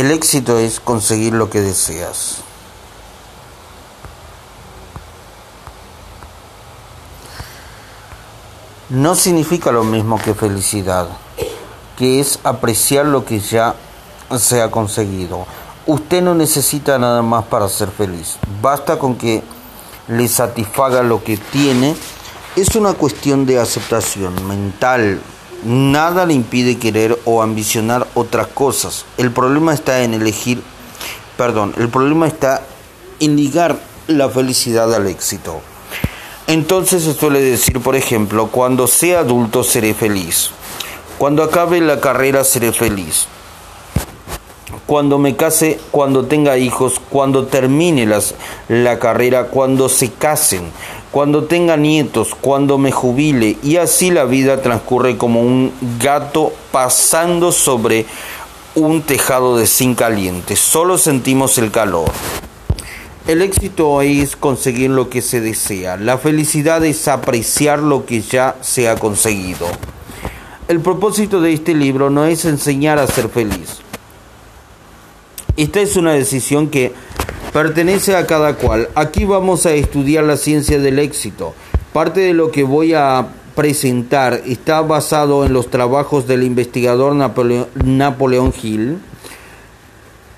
El éxito es conseguir lo que deseas. No significa lo mismo que felicidad, que es apreciar lo que ya se ha conseguido. Usted no necesita nada más para ser feliz. Basta con que le satisfaga lo que tiene. Es una cuestión de aceptación mental. Nada le impide querer o ambicionar otras cosas. El problema está en elegir, perdón, el problema está en ligar la felicidad al éxito. Entonces se suele decir, por ejemplo, cuando sea adulto seré feliz. Cuando acabe la carrera seré feliz cuando me case, cuando tenga hijos, cuando termine la carrera, cuando se casen, cuando tenga nietos, cuando me jubile, y así la vida transcurre como un gato pasando sobre un tejado de zinc caliente. Solo sentimos el calor. El éxito es conseguir lo que se desea. La felicidad es apreciar lo que ya se ha conseguido. El propósito de este libro no es enseñar a ser feliz esta es una decisión que pertenece a cada cual. Aquí vamos a estudiar la ciencia del éxito. Parte de lo que voy a presentar está basado en los trabajos del investigador Napoleón, Hill,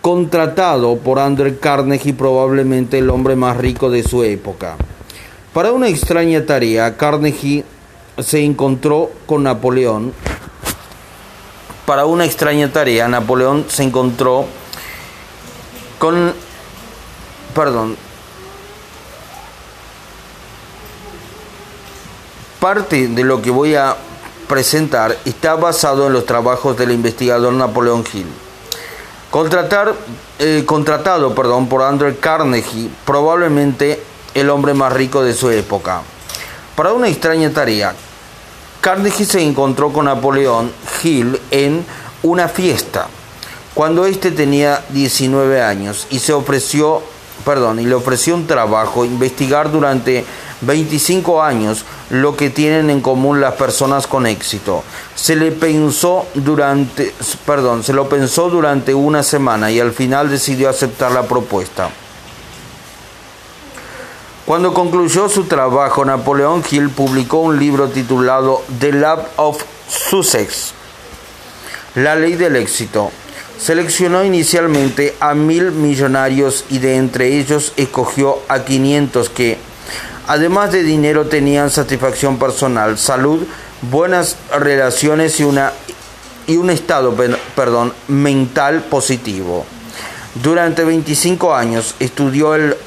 contratado por Andrew Carnegie, probablemente el hombre más rico de su época. Para una extraña tarea, Carnegie se encontró con Napoleón. Para una extraña tarea, Napoleón se encontró con, perdón, parte de lo que voy a presentar está basado en los trabajos del investigador Napoleón Hill. Eh, contratado perdón, por Andrew Carnegie, probablemente el hombre más rico de su época. Para una extraña tarea, Carnegie se encontró con Napoleón Hill en una fiesta cuando éste tenía 19 años y se ofreció, perdón, y le ofreció un trabajo, investigar durante 25 años lo que tienen en común las personas con éxito. Se le pensó durante, perdón, se lo pensó durante una semana y al final decidió aceptar la propuesta. Cuando concluyó su trabajo, Napoleón Hill publicó un libro titulado The Lab of Sussex, La ley del éxito, Seleccionó inicialmente a mil millonarios y de entre ellos escogió a 500 que, además de dinero, tenían satisfacción personal, salud, buenas relaciones y, una, y un estado perdón, mental positivo. Durante 25 años estudió el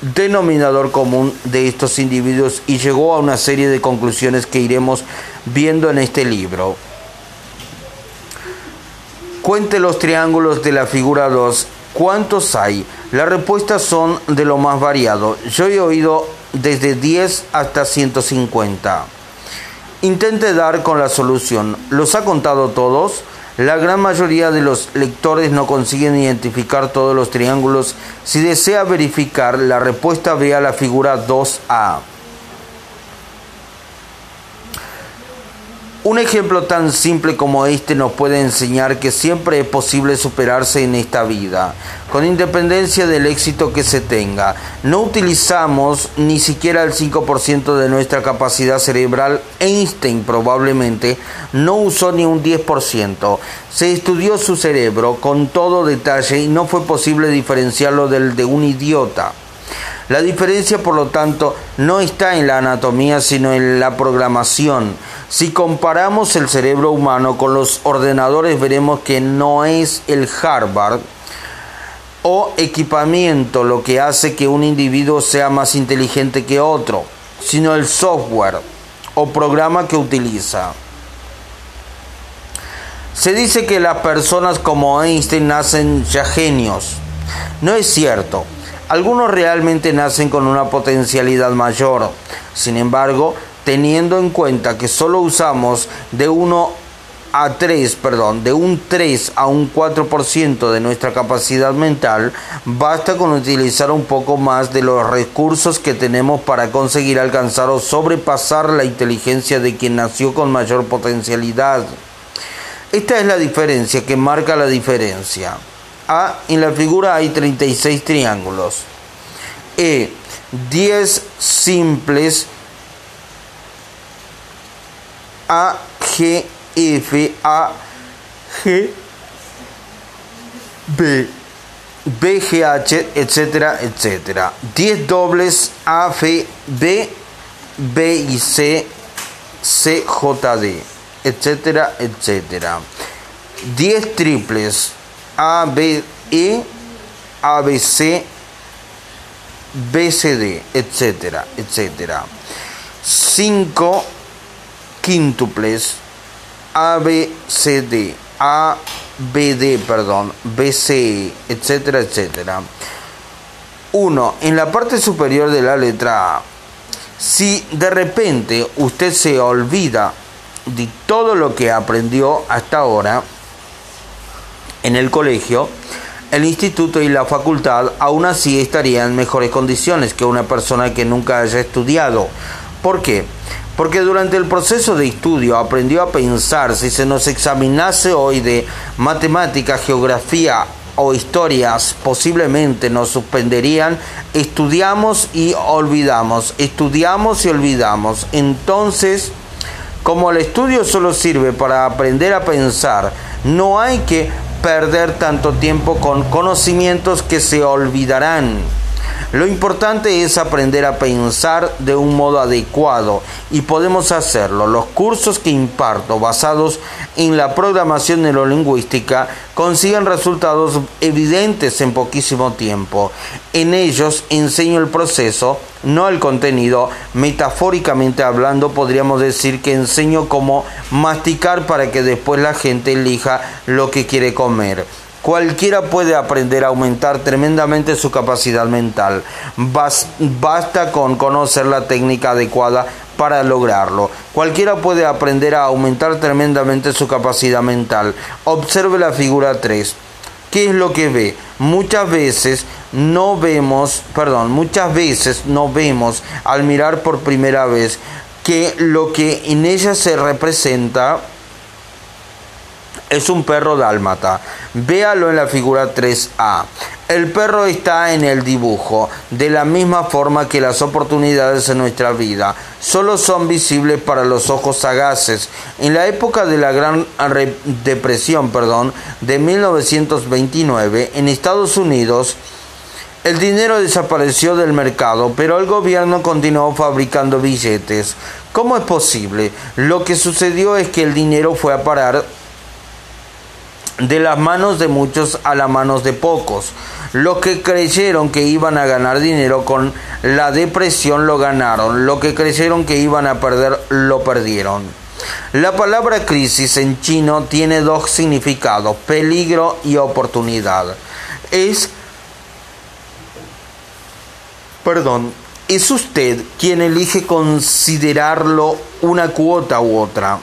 denominador común de estos individuos y llegó a una serie de conclusiones que iremos viendo en este libro. Cuente los triángulos de la figura 2. ¿Cuántos hay? Las respuestas son de lo más variado. Yo he oído desde 10 hasta 150. Intente dar con la solución. ¿Los ha contado todos? La gran mayoría de los lectores no consiguen identificar todos los triángulos. Si desea verificar la respuesta, vea la figura 2A. Un ejemplo tan simple como este nos puede enseñar que siempre es posible superarse en esta vida, con independencia del éxito que se tenga. No utilizamos ni siquiera el 5% de nuestra capacidad cerebral. Einstein probablemente no usó ni un 10%. Se estudió su cerebro con todo detalle y no fue posible diferenciarlo del de un idiota. La diferencia, por lo tanto, no está en la anatomía, sino en la programación. Si comparamos el cerebro humano con los ordenadores, veremos que no es el hardware o equipamiento lo que hace que un individuo sea más inteligente que otro, sino el software o programa que utiliza. Se dice que las personas como Einstein nacen ya genios. No es cierto. Algunos realmente nacen con una potencialidad mayor. Sin embargo, teniendo en cuenta que solo usamos de 1 a 3, perdón, de un 3 a un 4% de nuestra capacidad mental, basta con utilizar un poco más de los recursos que tenemos para conseguir alcanzar o sobrepasar la inteligencia de quien nació con mayor potencialidad. Esta es la diferencia que marca la diferencia. A. En la figura hay 36 triángulos. E. 10 simples A, G, F, A, G, B, BGH, etcétera, etcétera. 10 dobles A, F, B, B y C, CJD, etcétera, etcétera. 10 triples A, B, E, ABC, BCD, etcétera, etcétera. 5 quíntuples ABCD, ABD, perdón, BCE, etcétera, etcétera. 1. En la parte superior de la letra A. Si de repente usted se olvida de todo lo que aprendió hasta ahora en el colegio, el instituto y la facultad aún así estarían en mejores condiciones que una persona que nunca haya estudiado. ¿Por qué? Porque durante el proceso de estudio aprendió a pensar si se nos examinase hoy de matemática, geografía o historias posiblemente nos suspenderían, estudiamos y olvidamos, estudiamos y olvidamos. Entonces, como el estudio solo sirve para aprender a pensar, no hay que perder tanto tiempo con conocimientos que se olvidarán. Lo importante es aprender a pensar de un modo adecuado y podemos hacerlo. Los cursos que imparto basados en la programación neurolingüística consiguen resultados evidentes en poquísimo tiempo. En ellos enseño el proceso, no el contenido. Metafóricamente hablando, podríamos decir que enseño cómo masticar para que después la gente elija lo que quiere comer. Cualquiera puede aprender a aumentar tremendamente su capacidad mental. Basta con conocer la técnica adecuada para lograrlo. Cualquiera puede aprender a aumentar tremendamente su capacidad mental. Observe la figura 3. ¿Qué es lo que ve? Muchas veces no vemos, perdón, muchas veces no vemos al mirar por primera vez que lo que en ella se representa es un perro dálmata. Véalo en la figura 3A. El perro está en el dibujo, de la misma forma que las oportunidades en nuestra vida. Solo son visibles para los ojos sagaces. En la época de la Gran Depresión, perdón, de 1929, en Estados Unidos, el dinero desapareció del mercado, pero el gobierno continuó fabricando billetes. ¿Cómo es posible? Lo que sucedió es que el dinero fue a parar de las manos de muchos a las manos de pocos. Los que creyeron que iban a ganar dinero con la depresión lo ganaron. Los que creyeron que iban a perder lo perdieron. La palabra crisis en chino tiene dos significados, peligro y oportunidad. Es, perdón, es usted quien elige considerarlo una cuota u otra.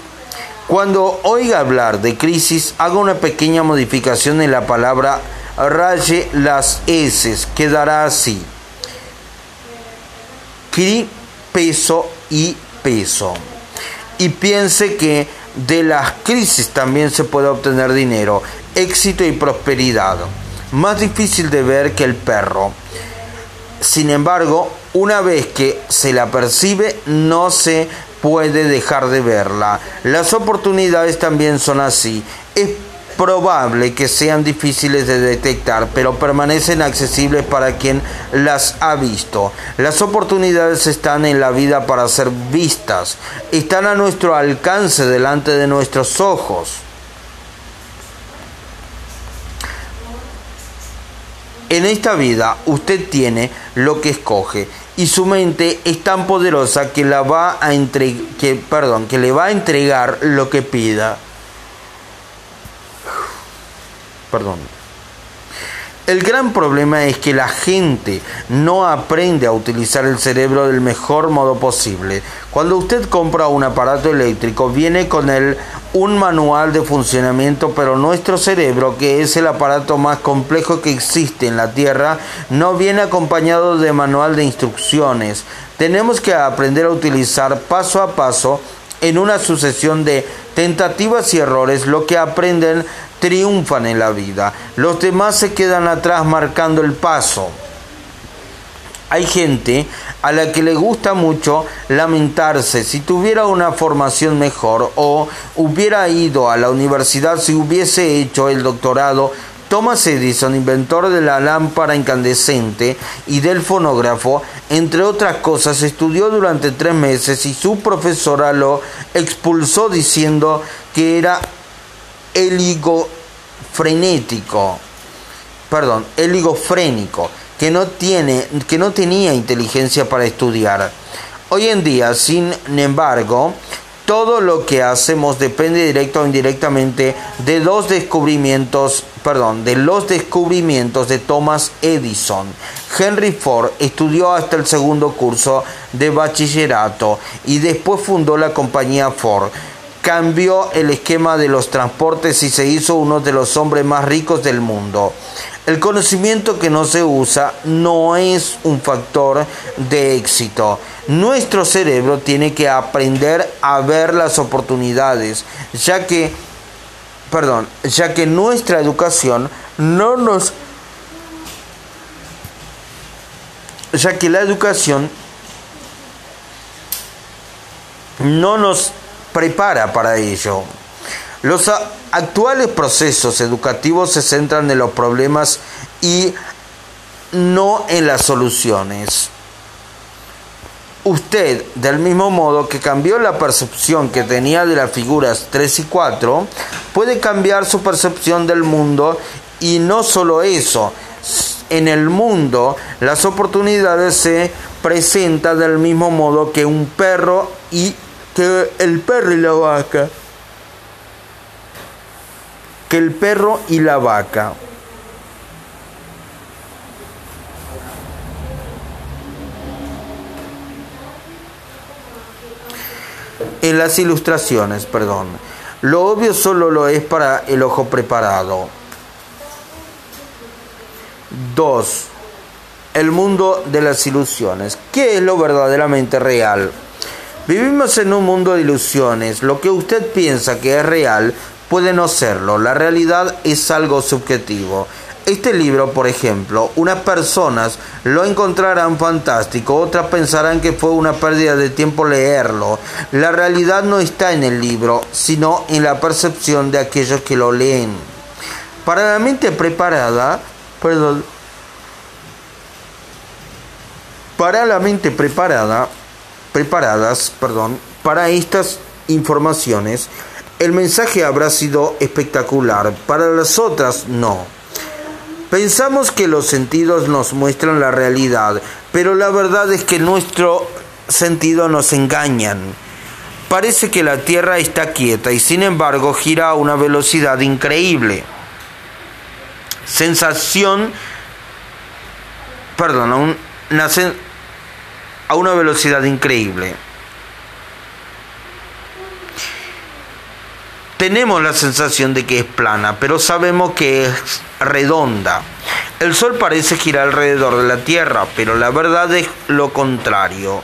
Cuando oiga hablar de crisis, haga una pequeña modificación en la palabra, raye las S, quedará así. Cri, peso y peso. Y piense que de las crisis también se puede obtener dinero, éxito y prosperidad. Más difícil de ver que el perro. Sin embargo, una vez que se la percibe, no se puede dejar de verla. Las oportunidades también son así. Es probable que sean difíciles de detectar, pero permanecen accesibles para quien las ha visto. Las oportunidades están en la vida para ser vistas, están a nuestro alcance delante de nuestros ojos. En esta vida usted tiene lo que escoge y su mente es tan poderosa que la va a que, perdón, que le va a entregar lo que pida. Perdón. El gran problema es que la gente no aprende a utilizar el cerebro del mejor modo posible. Cuando usted compra un aparato eléctrico, viene con él un manual de funcionamiento, pero nuestro cerebro, que es el aparato más complejo que existe en la Tierra, no viene acompañado de manual de instrucciones. Tenemos que aprender a utilizar paso a paso en una sucesión de tentativas y errores lo que aprenden triunfan en la vida. Los demás se quedan atrás marcando el paso. Hay gente a la que le gusta mucho lamentarse si tuviera una formación mejor o hubiera ido a la universidad si hubiese hecho el doctorado. Thomas Edison, inventor de la lámpara incandescente y del fonógrafo, entre otras cosas, estudió durante tres meses y su profesora lo expulsó diciendo que era frenético, perdón, eligofrénico, que no, tiene, que no tenía inteligencia para estudiar. Hoy en día, sin embargo, todo lo que hacemos depende directo o indirectamente de dos descubrimientos, perdón, de los descubrimientos de Thomas Edison. Henry Ford estudió hasta el segundo curso de bachillerato y después fundó la compañía Ford cambió el esquema de los transportes y se hizo uno de los hombres más ricos del mundo. El conocimiento que no se usa no es un factor de éxito. Nuestro cerebro tiene que aprender a ver las oportunidades, ya que perdón, ya que nuestra educación no nos ya que la educación no nos prepara para ello. Los actuales procesos educativos se centran en los problemas y no en las soluciones. Usted, del mismo modo que cambió la percepción que tenía de las figuras 3 y 4, puede cambiar su percepción del mundo y no solo eso, en el mundo las oportunidades se presentan del mismo modo que un perro y que el perro y la vaca. Que el perro y la vaca. En las ilustraciones, perdón. Lo obvio solo lo es para el ojo preparado. 2. El mundo de las ilusiones. ¿Qué es lo verdaderamente real? Vivimos en un mundo de ilusiones. Lo que usted piensa que es real puede no serlo. La realidad es algo subjetivo. Este libro, por ejemplo, unas personas lo encontrarán fantástico, otras pensarán que fue una pérdida de tiempo leerlo. La realidad no está en el libro, sino en la percepción de aquellos que lo leen. Para la mente preparada, perdón, para la mente preparada, preparadas perdón, para estas informaciones, el mensaje habrá sido espectacular, para las otras no. Pensamos que los sentidos nos muestran la realidad, pero la verdad es que nuestro sentido nos engañan. Parece que la Tierra está quieta y sin embargo gira a una velocidad increíble. Sensación, perdón, una, a una velocidad increíble. Tenemos la sensación de que es plana, pero sabemos que es redonda. El Sol parece girar alrededor de la Tierra, pero la verdad es lo contrario.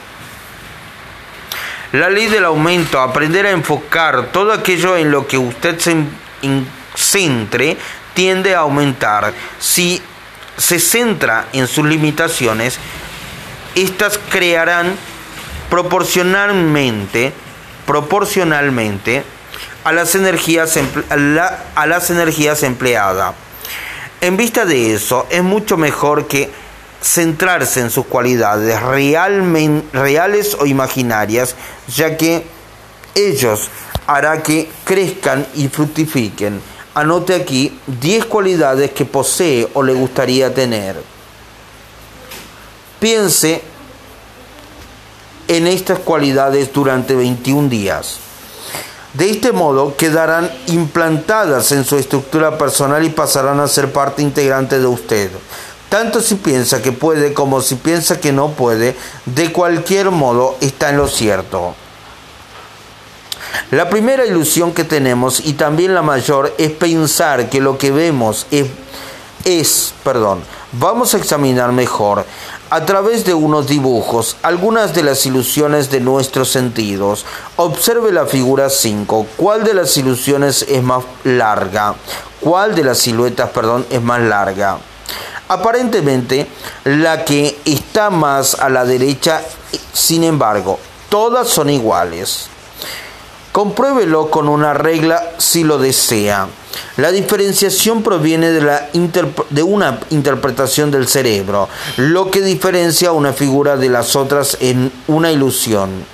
La ley del aumento, aprender a enfocar todo aquello en lo que usted se centre, tiende a aumentar. Si se centra en sus limitaciones, estas crearán proporcionalmente, proporcionalmente a las energías, a las energías empleadas. En vista de eso, es mucho mejor que centrarse en sus cualidades reales o imaginarias, ya que ellos hará que crezcan y fructifiquen. Anote aquí 10 cualidades que posee o le gustaría tener. Piense en estas cualidades durante 21 días. De este modo quedarán implantadas en su estructura personal y pasarán a ser parte integrante de usted. Tanto si piensa que puede como si piensa que no puede, de cualquier modo está en lo cierto. La primera ilusión que tenemos y también la mayor es pensar que lo que vemos es, es perdón, vamos a examinar mejor a través de unos dibujos algunas de las ilusiones de nuestros sentidos. Observe la figura 5. ¿Cuál de las ilusiones es más larga? ¿Cuál de las siluetas, perdón, es más larga? Aparentemente, la que está más a la derecha, sin embargo, todas son iguales. Compruébelo con una regla si lo desea. La diferenciación proviene de, una interpretación del cerebro, lo que diferencia una figura de las otras en una ilusión.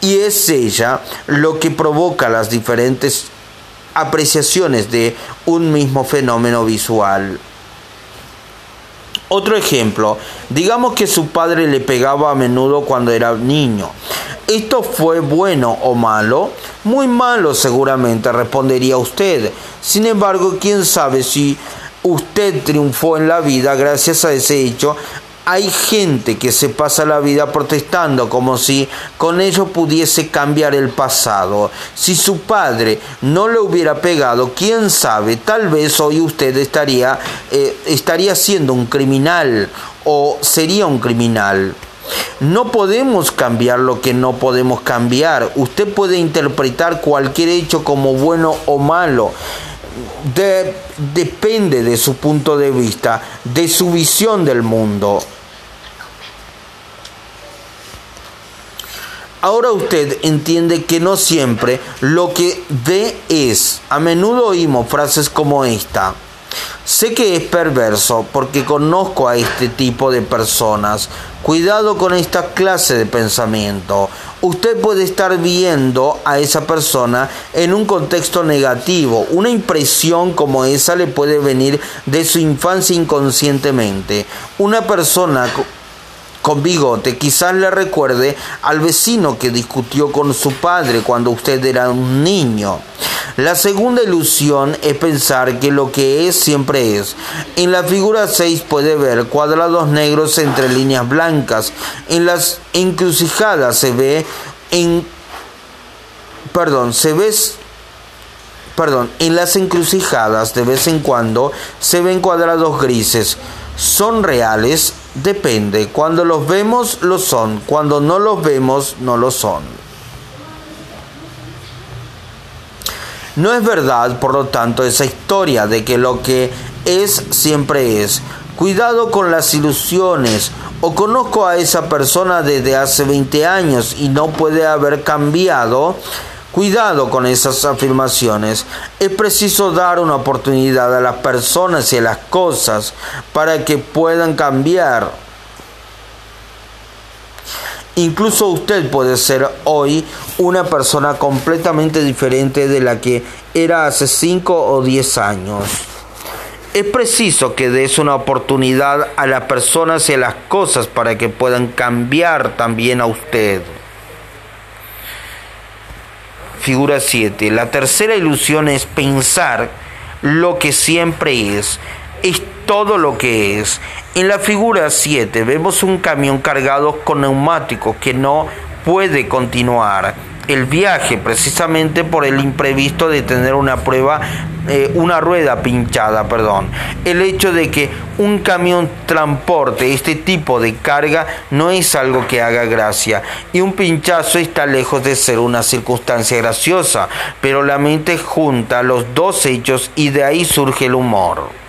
Y es ella lo que provoca las diferentes apreciaciones de un mismo fenómeno visual. Otro ejemplo, digamos que su padre le pegaba a menudo cuando era niño. ¿Esto fue bueno o malo? Muy malo seguramente, respondería usted. Sin embargo, quién sabe si usted triunfó en la vida gracias a ese hecho. Hay gente que se pasa la vida protestando como si con ello pudiese cambiar el pasado. Si su padre no le hubiera pegado, quién sabe, tal vez hoy usted estaría, eh, estaría siendo un criminal o sería un criminal. No podemos cambiar lo que no podemos cambiar. Usted puede interpretar cualquier hecho como bueno o malo. depende de su punto de vista, de su visión del mundo. Ahora usted entiende que no siempre lo que ve es. A menudo oímos frases como esta. Sé que es perverso porque conozco a este tipo de personas. Cuidado con esta clase de pensamiento. Usted puede estar viendo a esa persona en un contexto negativo. Una impresión como esa le puede venir de su infancia inconscientemente. Una persona con bigote quizás le recuerde al vecino que discutió con su padre cuando usted era un niño. La segunda ilusión es pensar que lo que es siempre es. En la figura 6 puede ver cuadrados negros entre líneas blancas. En las encrucijadas se ve en perdón, se ve perdón, en las encrucijadas de vez en cuando se ven cuadrados grises. ¿Son reales? Depende. Cuando los vemos, lo son. Cuando no los vemos, no lo son. No es verdad, por lo tanto, esa historia de que lo que es siempre es. Cuidado con las ilusiones. O conozco a esa persona desde hace 20 años y no puede haber cambiado. Cuidado con esas afirmaciones. Es preciso dar una oportunidad a las personas y a las cosas para que puedan cambiar. Incluso usted puede ser hoy una persona completamente diferente de la que era hace 5 o 10 años. Es preciso que des una oportunidad a las personas y a las cosas para que puedan cambiar también a usted. Figura 7. La tercera ilusión es pensar lo que siempre es. Es todo lo que es. En la figura 7 vemos un camión cargado con neumáticos que no puede continuar el viaje precisamente por el imprevisto de tener una prueba, eh, una rueda pinchada, perdón. El hecho de que un camión transporte este tipo de carga no es algo que haga gracia y un pinchazo está lejos de ser una circunstancia graciosa, pero la mente junta los dos hechos y de ahí surge el humor.